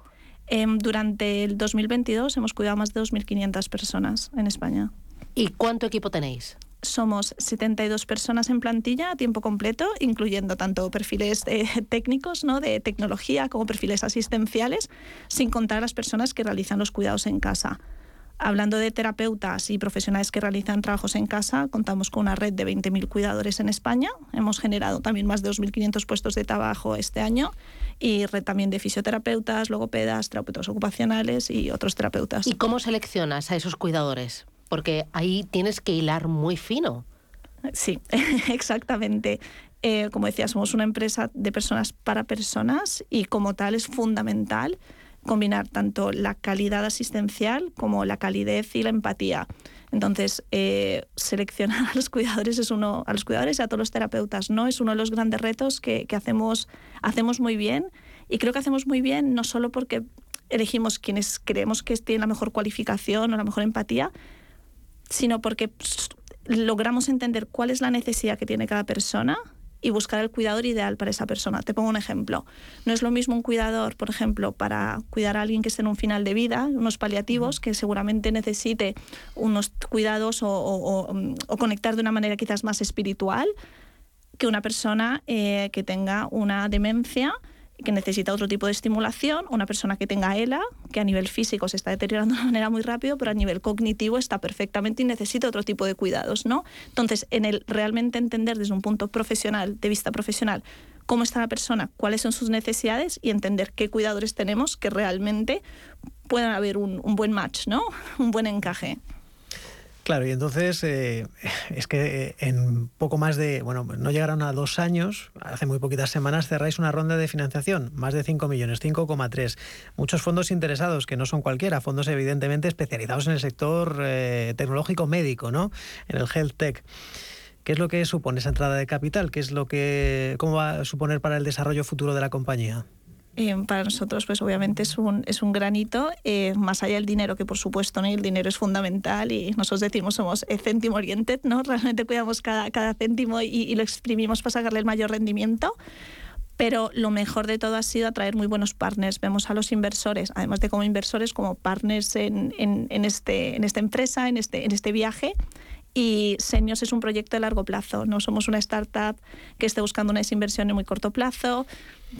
Em, durante el 2022 hemos cuidado a más de 2.500 personas en España. ¿Y cuánto equipo tenéis? Somos 72 personas en plantilla a tiempo completo, incluyendo tanto perfiles eh, técnicos, ¿no? de tecnología, como perfiles asistenciales, sin contar las personas que realizan los cuidados en casa. Hablando de terapeutas y profesionales que realizan trabajos en casa, contamos con una red de 20.000 cuidadores en España. Hemos generado también más de 2.500 puestos de trabajo este año y red también de fisioterapeutas, logopedas, terapeutas ocupacionales y otros terapeutas. ¿Y cómo seleccionas a esos cuidadores? Porque ahí tienes que hilar muy fino. Sí, [laughs] exactamente. Eh, como decía, somos una empresa de personas para personas y como tal es fundamental combinar tanto la calidad asistencial como la calidez y la empatía. Entonces, eh, seleccionar [laughs] a los cuidadores es uno, a los cuidadores y a todos los terapeutas, ¿no? Es uno de los grandes retos que, que hacemos, hacemos muy bien. Y creo que hacemos muy bien no solo porque elegimos quienes creemos que tienen la mejor cualificación o la mejor empatía, sino porque logramos entender cuál es la necesidad que tiene cada persona y buscar el cuidador ideal para esa persona. Te pongo un ejemplo. No es lo mismo un cuidador, por ejemplo, para cuidar a alguien que esté en un final de vida, unos paliativos, que seguramente necesite unos cuidados o, conectar de una manera quizás más espiritual, que una persona eh, que tenga una demencia que necesita otro tipo de estimulación, una persona que tenga ELA, que a nivel físico se está deteriorando de una manera muy rápido, pero a nivel cognitivo está perfectamente y necesita otro tipo de cuidados, ¿no? Entonces, en el realmente entender desde un punto profesional, de vista profesional, cómo está la persona, cuáles son sus necesidades y entender qué cuidadores tenemos que realmente puedan haber un, un buen match, ¿no? [laughs] Un buen encaje. Claro, y entonces eh, es que eh, en poco más de, bueno, no llegaron a dos años, hace muy poquitas semanas cerráis una ronda de financiación, más de 5 millones, 5,3. Muchos fondos interesados, que no son cualquiera, fondos evidentemente especializados en el sector eh, tecnológico médico, ¿no? En el health tech. ¿Qué es lo que supone esa entrada de capital? ¿Qué es lo que, ¿Cómo va a suponer para el desarrollo futuro de la compañía? Eh, para nosotros, pues obviamente es un, es un granito, eh, más allá del dinero, que por supuesto ¿no? el dinero es fundamental y nosotros decimos somos eh, céntimo oriented, ¿no? [laughs] realmente cuidamos cada, cada céntimo y, y, lo exprimimos para sacarle el mayor rendimiento. Pero lo mejor de todo ha sido atraer muy buenos partners. Vemos a los inversores, además de como inversores, como partners en, en, en este, en esta empresa, en este, en este viaje y Senios es un proyecto de largo plazo, no somos una startup que esté buscando una desinversión en muy corto plazo,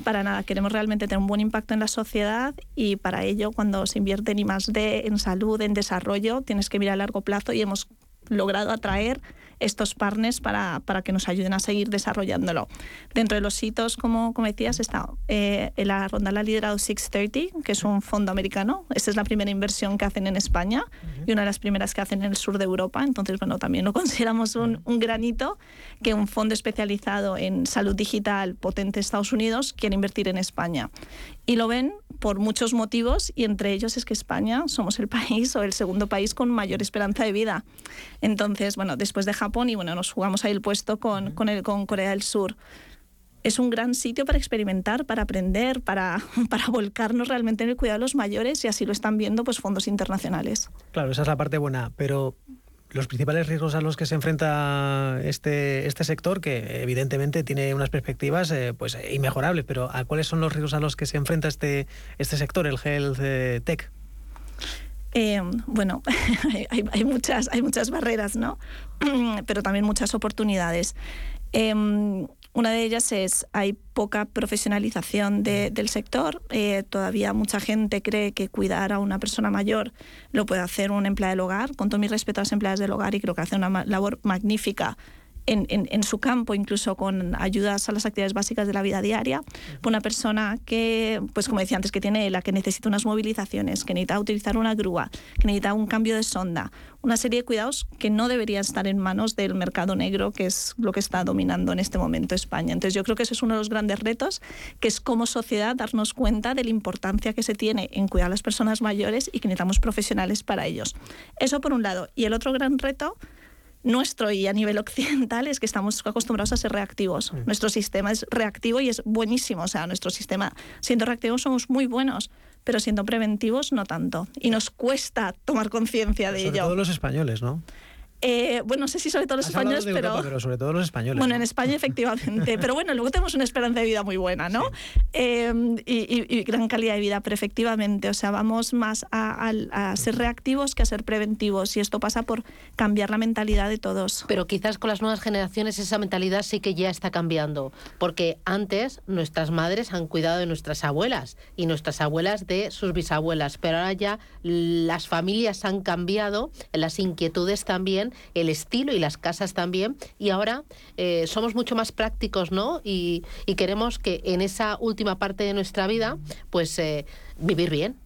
para nada, queremos realmente tener un buen impacto en la sociedad y para ello cuando se invierte en I+D, en salud, en desarrollo, tienes que mirar a largo plazo y hemos logrado atraer estos partners para, para, que nos ayuden a seguir desarrollándolo. Dentro de los hitos, como, como decías, está eh, la ronda la ha liderado 630, que es un fondo americano. Esta es la primera inversión que hacen en España y una de las primeras que hacen en el sur de Europa. Entonces, bueno, también lo [laughs] consideramos un, un granito que un fondo especializado en salud digital potente de Estados Unidos quiere invertir en España. Y lo ven por muchos motivos y entre ellos es que España somos el país o el segundo país con mayor esperanza de vida. Entonces, bueno, después de Japón y bueno, nos jugamos ahí el puesto con, con, el, con Corea del Sur es un gran sitio para experimentar, para aprender, para, [laughs] para volcarnos realmente en el cuidado de los mayores y así lo están viendo pues fondos internacionales. Claro, esa es la parte buena, pero los principales riesgos a los que se enfrenta este, este sector, que evidentemente tiene unas perspectivas eh, pues inmejorables, pero ¿a cuáles son los riesgos a los que se enfrenta este, este sector, el health eh, tech? Eh, bueno, [laughs] hay, hay, muchas, hay muchas barreras, ¿no? [clears throat] pero también muchas oportunidades. Em, una de ellas es hay poca profesionalización del sector. Eh, todavía mucha gente cree que cuidar a una persona mayor lo puede hacer un empleado del hogar. Con todo mi respeto a las empleadas del hogar y creo que hace una labor magnífica en, en, su campo, incluso con ayudas a las actividades básicas de la vida diaria, una persona que, pues como decía antes, que tiene la que necesita unas movilizaciones, que necesita utilizar una grúa, que necesita un cambio de sonda, una serie de cuidados que no deberían estar en manos del mercado negro, que es lo que está dominando en este momento España. Entonces yo creo que ese es uno de los grandes retos, que es como sociedad darnos cuenta de la importancia que se tiene en cuidar a las personas mayores y que necesitamos profesionales para ellos. Eso por un lado. Y el otro gran reto nuestro y a nivel occidental es que estamos acostumbrados a ser reactivos. Mm. Nuestro sistema es reactivo y es buenísimo. O sea, nuestro sistema, siendo reactivos, somos muy buenos, pero siendo preventivos, no tanto. Y nos cuesta tomar conciencia de ello. Todos los españoles, ¿no? Eh, bueno, no sé si sobre todo los españoles, pero... sobre todo los españoles. Bueno, en España efectivamente, [laughs] pero bueno, luego tenemos una esperanza de vida muy buena, ¿no? Em, y, gran calidad de vida, pero efectivamente, o sea, vamos más a, ser reactivos que a ser preventivos y esto pasa por cambiar la mentalidad de todos. Pero quizás con las nuevas generaciones esa mentalidad sí que ya está cambiando, porque antes nuestras madres han cuidado de nuestras abuelas y nuestras abuelas de sus bisabuelas, pero ahora ya las familias han cambiado, las inquietudes también el estilo y las casas también. Y ahora eh, somos mucho más prácticos, ¿no? Y, queremos que en esa última parte de nuestra vida, pues eh, vivir bien.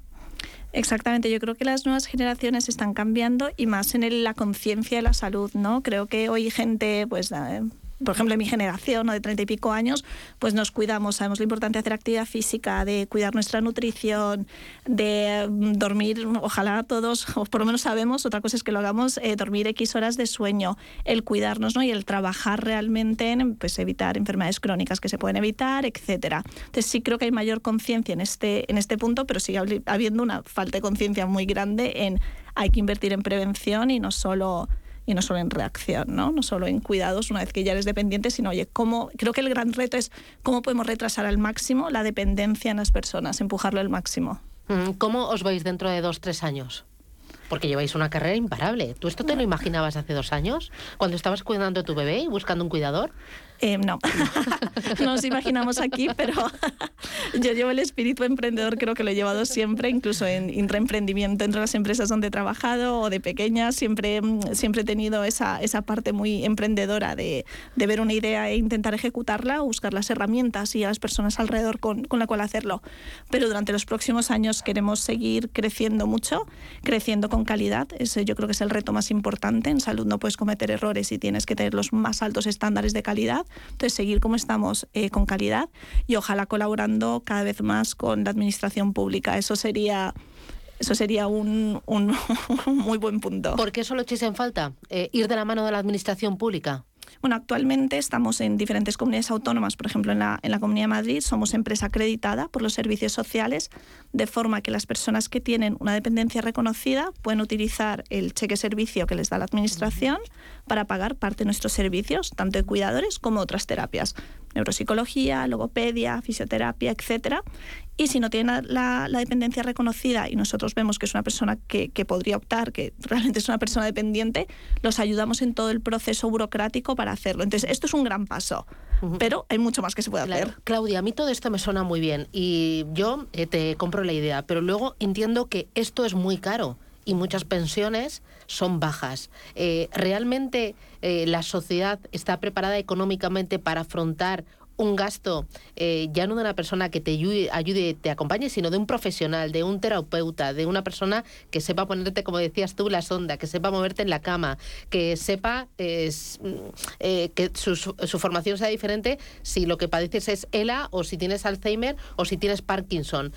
Exactamente, yo creo que las nuevas generaciones están cambiando y más en la conciencia de la salud, ¿no? Creo que hoy gente, pues eh, por ejemplo, en mi generación, ¿no? de treinta y pico años, pues nos cuidamos, sabemos la importancia de hacer actividad física, de cuidar nuestra nutrición, de mm, dormir, ojalá todos, o por lo menos sabemos, otra cosa es que lo hagamos, eh, dormir X horas de sueño, el cuidarnos ¿no? y el trabajar realmente en pues, evitar enfermedades crónicas que se pueden evitar, etcétera. Entonces sí creo que hay mayor conciencia en este, en este punto, pero sigue habiendo una falta de conciencia muy grande en hay que invertir en prevención y no solo y no solo en reacción, ¿no? no solo en cuidados una vez que ya eres dependiente, sino, oye, ¿cómo? creo que el gran reto es cómo podemos retrasar al máximo la dependencia en las personas, empujarlo al máximo. Mm, ¿Cómo os vais dentro de dos, tres años? Porque lleváis una carrera imparable. ¿Tú esto te lo imaginabas hace dos años? Cuando estabas cuidando a tu bebé y buscando un cuidador. Eh, no, no [laughs] nos imaginamos aquí, pero [laughs] yo llevo el espíritu emprendedor, creo que lo he llevado siempre, incluso en intraemprendimiento entre las empresas donde he trabajado o de pequeña, siempre, siempre he tenido esa, esa parte muy emprendedora de, de ver una idea e intentar ejecutarla, buscar las herramientas y a las personas alrededor con, con la cual hacerlo. Pero durante los próximos años queremos seguir creciendo mucho, creciendo con calidad. Ese yo creo que es el reto más importante. En salud no puedes cometer errores y tienes que tener los más altos estándares de calidad. Entonces, seguir como estamos eh, con calidad y ojalá colaborando cada vez más con la administración pública. Eso sería eso sería un, un, [laughs] muy buen punto. ¿Por qué solo echéis en falta? Eh, ¿Ir de la mano de la administración pública? Bueno, actualmente estamos en diferentes comunidades autónomas, por ejemplo, en la, en la Comunidad de Madrid somos empresa acreditada por los servicios sociales, de forma que las personas que tienen una dependencia reconocida pueden utilizar el cheque servicio que les da la Administración para pagar parte de nuestros servicios, tanto de cuidadores como otras terapias, neuropsicología, logopedia, fisioterapia, etcétera. Y si no tiene la, dependencia reconocida y nosotros vemos que es una persona que, podría optar, que realmente es una persona dependiente, los ayudamos en todo el proceso burocrático para hacerlo. Entonces, esto es un gran paso, pero hay mucho más que se puede hacer. Claudia, a mí todo esto me suena muy bien y yo eh, te compro la idea, pero luego entiendo que esto es muy caro y muchas pensiones son bajas. Eh, ¿Realmente eh, la sociedad está preparada económicamente para afrontar un gasto eh, ya no de una persona que te ayude, ayude, te acompañe, sino de un profesional, de un terapeuta, de una persona que sepa ponerte, como decías tú, la sonda, que sepa moverte en la cama, que sepa eh, que su, su, formación sea diferente si lo que padeces es ELA o si tienes Alzheimer o si tienes Parkinson.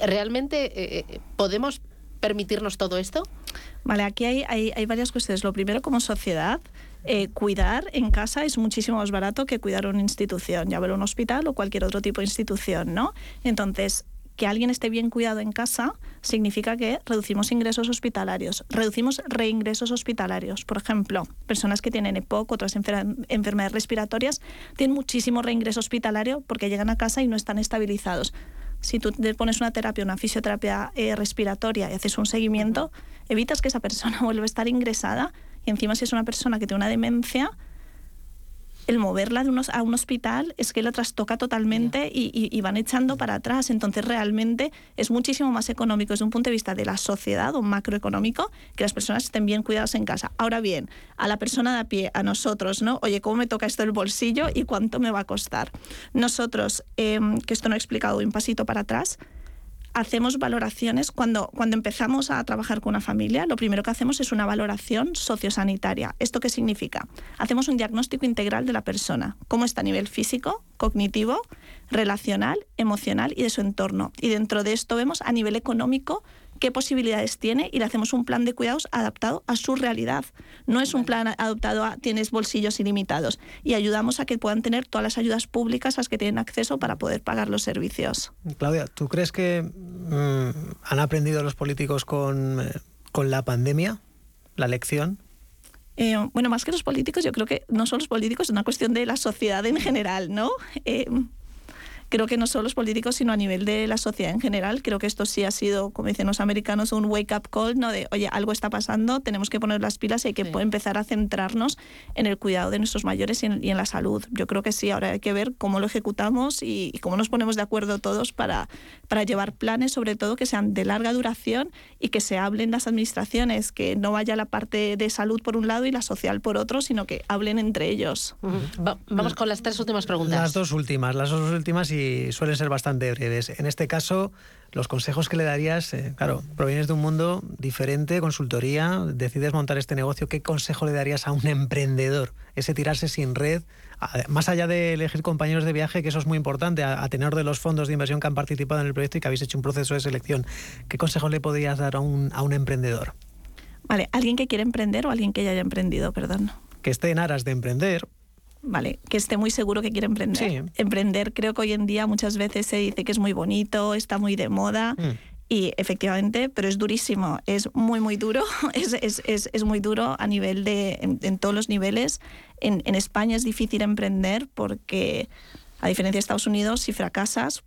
¿Realmente eh, podemos permitirnos todo esto? Vale, aquí hay, hay, hay varias cuestiones. Lo primero, como sociedad, eh, cuidar en casa es muchísimo más barato que cuidar una institución, ya ver un hospital o cualquier otro tipo de institución, ¿no? Entonces, que alguien esté bien cuidado en casa significa que reducimos ingresos hospitalarios, reducimos reingresos hospitalarios. Por ejemplo, personas que tienen EPOC, otras enfermedades respiratorias, tienen muchísimo reingreso hospitalario porque llegan a casa y no están estabilizados. Si tú te pones una terapia, una fisioterapia eh, respiratoria y haces un seguimiento, evitas que esa persona [laughs] vuelva a estar ingresada y encima si es una persona que tiene una demencia, el moverla de unos, a un hospital es que la trastoca totalmente y, van echando para atrás. Entonces realmente es muchísimo más económico desde un punto de vista de la sociedad o macroeconómico que las personas estén bien cuidadas en casa. Ahora bien, a la persona de a pie, a nosotros, ¿no? Oye, ¿cómo me toca esto el bolsillo y cuánto me va a costar? Nosotros, em, que esto no he explicado un pasito para atrás, hacemos valoraciones cuando, cuando empezamos a trabajar con una familia, lo primero que hacemos es una valoración sociosanitaria. ¿Esto qué significa? Hacemos un diagnóstico integral de la persona, cómo está a nivel físico, cognitivo, relacional, emocional y de su entorno. Y dentro de esto vemos a nivel económico qué posibilidades tiene y le hacemos un plan de cuidados adaptado a su realidad. No es un plan adaptado a tienes bolsillos ilimitados y ayudamos a que puedan tener todas las ayudas públicas a las que tienen acceso para poder pagar los servicios. Claudia, ¿tú crees que mm, han aprendido los políticos con, eh, con la pandemia la lección? Eh, bueno, más que los políticos, yo creo que no son los políticos, es una cuestión de la sociedad en general, ¿no? Eh, creo que no solo los políticos, sino a nivel de la sociedad en general. Creo que esto sí ha sido, como dicen los americanos, un wake-up call, ¿no? De, oye, algo está pasando, tenemos que poner las pilas y hay que empezar a centrarnos en el cuidado de nuestros mayores y en, la salud. Yo creo que sí, ahora hay que ver cómo lo ejecutamos y, cómo nos ponemos de acuerdo todos para, para llevar planes, sobre todo, que sean de larga duración y que se hablen las administraciones, que no vaya la parte de salud por un lado y la social por otro, sino que hablen entre ellos. vamos con las tres últimas preguntas. Las dos últimas, las dos últimas y suelen ser bastante breves. En este caso, los consejos que le darías, eh, claro, provienes de un mundo diferente, consultoría, decides montar este negocio, ¿qué consejo le darías a un emprendedor? Ese tirarse sin red, más allá de elegir compañeros de viaje, que eso es muy importante, a, tener de los fondos de inversión que han participado en el proyecto y que habéis hecho un proceso de selección, ¿qué consejo le podrías dar a un, a un emprendedor? Vale, ¿alguien que quiere emprender o alguien que ya haya emprendido, perdón? Que esté en aras de emprender, ¿vale? Que esté muy seguro que quiere emprender. Emprender creo que hoy en día muchas veces se dice que es muy bonito, está muy de moda. Mm. Y efectivamente, pero es durísimo, es muy, muy duro, [laughs] es, es, es, es muy duro a nivel de, en, todos los niveles. En, en España es difícil emprender porque, a diferencia de Estados Unidos, si fracasas,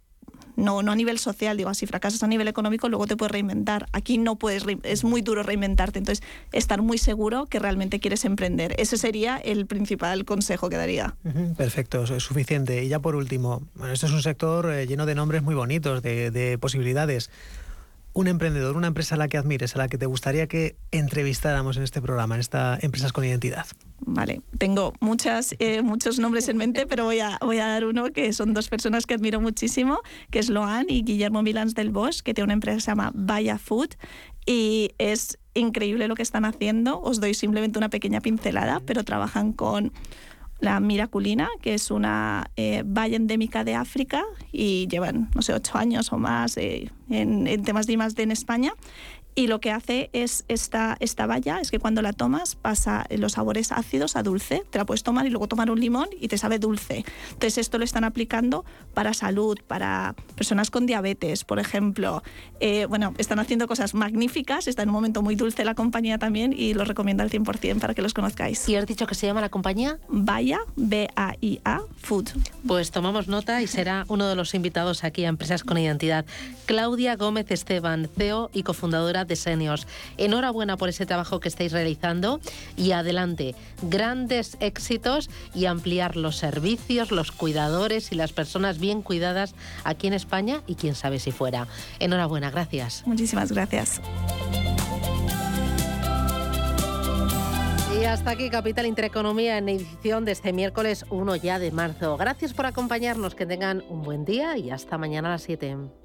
no, no a nivel social, digo, si fracasas a nivel económico, luego te puedes reinventar. Aquí no puedes, es muy duro reinventarte. Entonces, estar muy seguro que realmente quieres emprender. Ese sería el principal consejo que daría. perfecto, es suficiente. Y ya por último, bueno, esto es un sector eh, lleno de nombres muy bonitos, de, de posibilidades un emprendedor, una empresa a la que admires, a la que te gustaría que entrevistáramos en este programa, en esta Empresas con Identidad? Vale, tengo muchas, eh, muchos nombres en mente, pero voy a, voy a dar uno que son dos personas que admiro muchísimo, que es Loan y Guillermo Milans del Bosch, que tiene una empresa que se llama Vaya Food y es increíble lo que están haciendo. Os doy simplemente una pequeña pincelada, pero trabajan con la miraculina, que es una eh, valla endémica de África y llevan, no sé, ocho años o más eh, en, temas de I+D en España y lo que hace es esta, esta valla, es que cuando la tomas pasa los sabores ácidos a dulce, te la puedes tomar y luego tomar un limón y te sabe dulce. Entonces esto lo están aplicando para salud, para personas con diabetes, por ejemplo. Eh, bueno, están haciendo cosas magníficas, está en un momento muy dulce la compañía también y lo recomiendo al 100% para que los conozcáis. ¿Y has dicho que se llama la compañía? Vaya, B-A-I-A, Food. Pues tomamos nota y será uno de los invitados aquí a Empresas con Identidad. Claudia Gómez Esteban, CEO y cofundadora Enhorabuena por ese trabajo que estáis realizando y adelante. Grandes éxitos y ampliar los servicios, los cuidadores y las personas bien cuidadas aquí en España y quién sabe si fuera. Enhorabuena, gracias. Muchísimas gracias. Y hasta aquí Capital Intereconomía en edición de este miércoles 1 ya de marzo. Gracias por acompañarnos, que tengan un buen día y hasta mañana a las 7.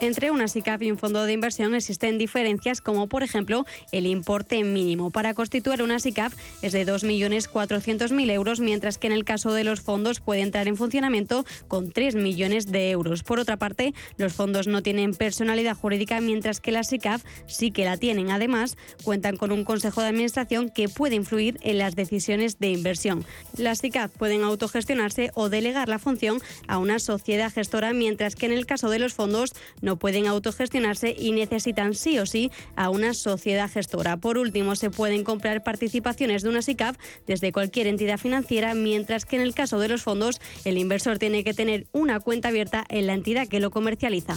Entre una SICAP y un fondo de inversión existen diferencias como por ejemplo el importe mínimo. Para constituir una SICAP es de 2.400.000 euros, mientras que en el caso de los fondos puede entrar en funcionamiento con 3 millones de euros. Por otra parte, los fondos no tienen personalidad jurídica, mientras que las SICAP sí que la tienen. Además, cuentan con un consejo de administración que puede influir en las decisiones de inversión. Las SICAP pueden autogestionarse o delegar la función a una sociedad gestora, mientras que en el caso de los fondos no pueden autogestionarse y necesitan sí o sí a una sociedad gestora. Por último, se pueden comprar participaciones de una SICAP desde cualquier entidad financiera, mientras que en el caso de los fondos, el inversor tiene que tener una cuenta abierta en la entidad que lo comercializa.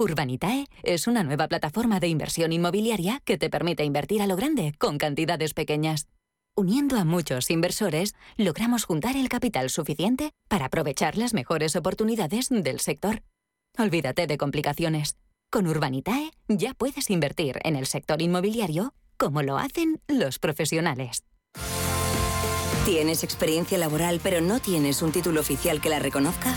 Urbanitae es una nueva plataforma de inversión inmobiliaria que te permite invertir a lo grande con cantidades pequeñas. Uniendo a muchos inversores, logramos juntar el capital suficiente para aprovechar las mejores oportunidades del sector. Olvídate de complicaciones. Con Urbanitae ya puedes invertir en el sector inmobiliario como lo hacen los profesionales. ¿Tienes experiencia laboral pero no tienes un título oficial que la reconozca?